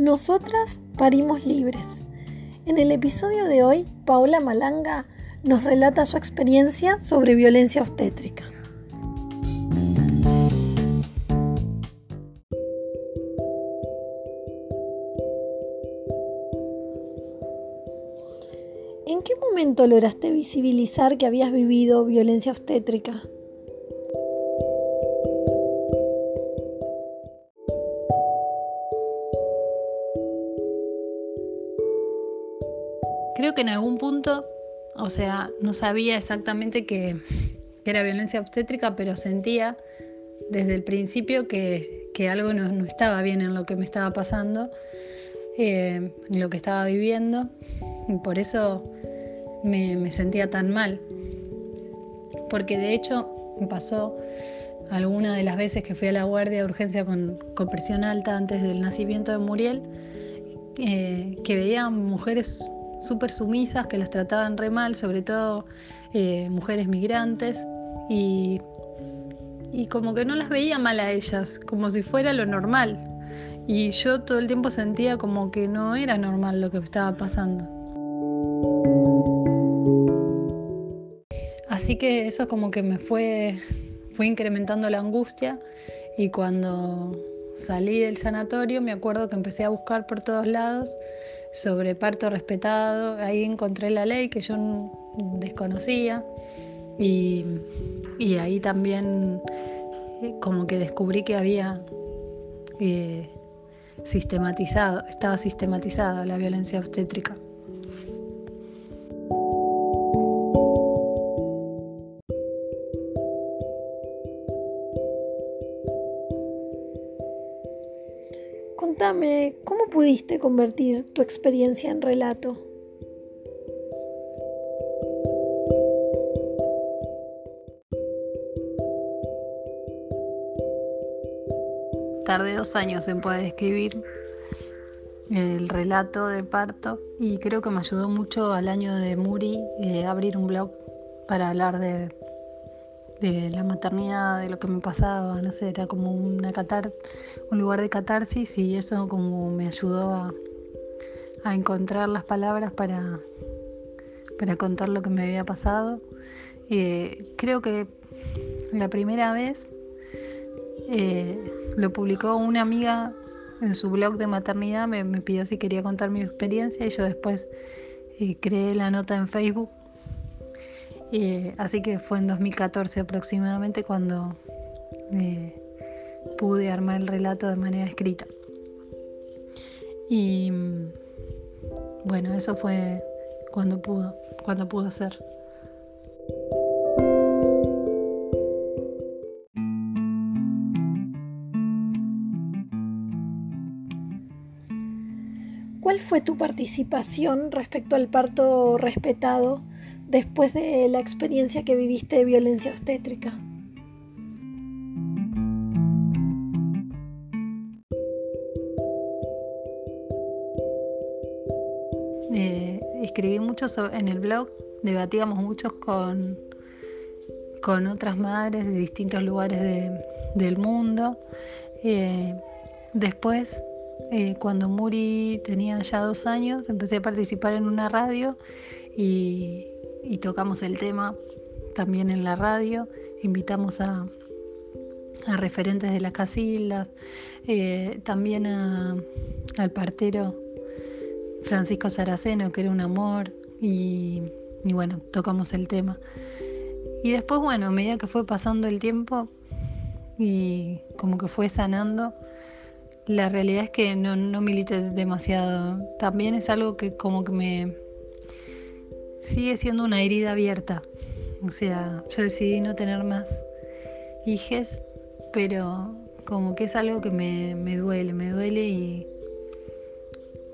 Nosotras parimos libres. En el episodio de hoy, Paola Malanga nos relata su experiencia sobre violencia obstétrica. ¿En qué momento lograste visibilizar que habías vivido violencia obstétrica? Creo que en algún punto, o sea, no sabía exactamente que, era violencia obstétrica, pero sentía desde el principio que, algo no, estaba bien en lo que me estaba pasando, eh, en lo que estaba viviendo, y por eso me, sentía tan mal. Porque de hecho me pasó alguna de las veces que fui a la guardia de urgencia con, presión alta antes del nacimiento de Muriel, eh, que veía mujeres súper sumisas que las trataban re mal, sobre todo eh, mujeres migrantes, y, y como que no las veía mal a ellas, como si fuera lo normal. Y yo todo el tiempo sentía como que no era normal lo que estaba pasando. Así que eso como que me fue, fue incrementando la angustia y cuando salí del sanatorio me acuerdo que empecé a buscar por todos lados sobre parto respetado. Ahí encontré la ley que yo desconocía y, ahí también eh, como que descubrí que había eh, sistematizado, estaba sistematizada la violencia obstétrica. Contame, ¿cómo pudiste convertir tu experiencia en relato? Tardé dos años en poder escribir el relato del parto y creo que me ayudó mucho al año de Muri eh, abrir un blog para hablar de de la maternidad, de lo que me pasaba, no sé, era como una catar un lugar de catarsis y eso como me ayudó a, encontrar las palabras para, para contar lo que me había pasado. Eh, creo que la primera vez eh, lo publicó una amiga en su blog de maternidad, me, pidió si quería contar mi experiencia y yo después eh, creé la nota en Facebook así que fue en 2014 aproximadamente cuando eh, pude armar el relato de manera escrita. Y bueno, eso fue cuando pudo, cuando pudo ser. ¿Cuál fue tu participación respecto al parto respetado después de la experiencia que viviste de violencia obstétrica? Eh, escribí mucho en el blog, debatíamos mucho con, con otras madres de distintos lugares del mundo. Eh, después, eh, cuando Muri tenía ya dos años, empecé a participar en una radio y tocamos el tema también en la radio. Invitamos a, referentes de las casildas, eh, también al partero Francisco Saraceno, que era un amor, y, bueno, tocamos el tema. Y después, bueno, a medida que fue pasando el tiempo y como que fue sanando, la realidad es que no, no milité demasiado. También es algo que como que me, sigue siendo una herida abierta. O sea, yo decidí no tener más hijes, pero como que es algo que me, duele, me duele y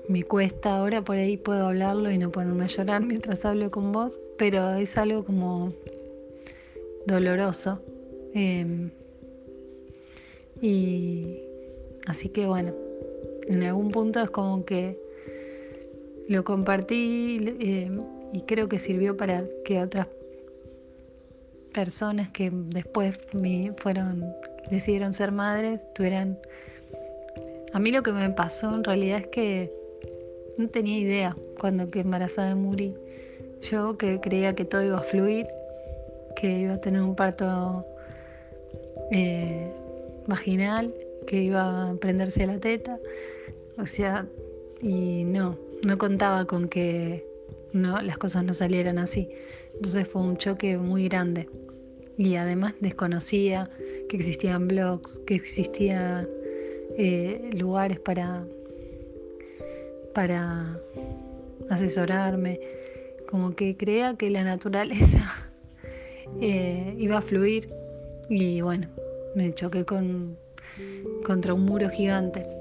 me cuesta. Ahora por ahí puedo hablarlo y no ponerme a llorar mientras hablo con vos, pero es algo como doloroso. Em, y así que bueno, en algún punto es como que lo compartí. Em, y creo que sirvió para que otras personas que después me fueron decidieron ser madres tuvieran A mí lo que me pasó en realidad es que no tenía idea cuando que embarazada de Muri. Yo que creía que todo iba a fluir, que iba a tener un parto eh, vaginal, que iba a prenderse la teta. O sea, y no, no contaba con que no, las cosas no salieran así. Entonces fue un choque muy grande. Y además desconocía que existían blogs, que existían eh, lugares para, para asesorarme. Como que creía que la naturaleza eh, iba a fluir y bueno, me choqué con, contra un muro gigante.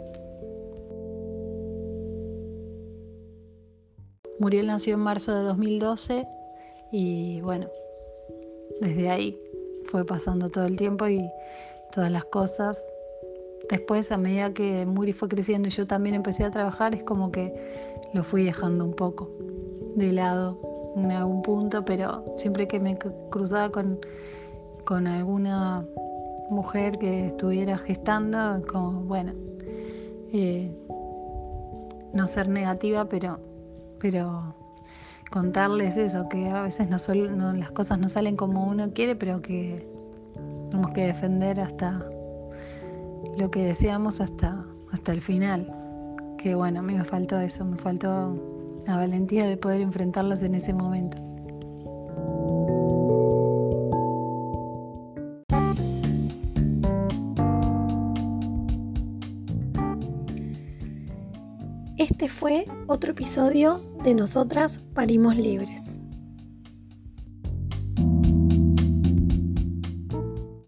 Muriel nació en marzo de 2012 y bueno, desde ahí fue pasando todo el tiempo y todas las cosas. Después, a medida que Muri fue creciendo y yo también empecé a trabajar, es como que lo fui dejando un poco de lado en algún punto, pero siempre que me cruzaba con, con alguna mujer que estuviera gestando, como, bueno, eh, no ser negativa, pero, pero contarles eso, que a veces no, las cosas no salen como uno quiere, pero que tenemos que defender hasta lo que deseamos hasta, hasta el final. Que bueno, a mí me faltó eso, me faltó la valentía de poder enfrentarlas en ese momento. Este fue otro episodio de Nosotras Parimos Libres.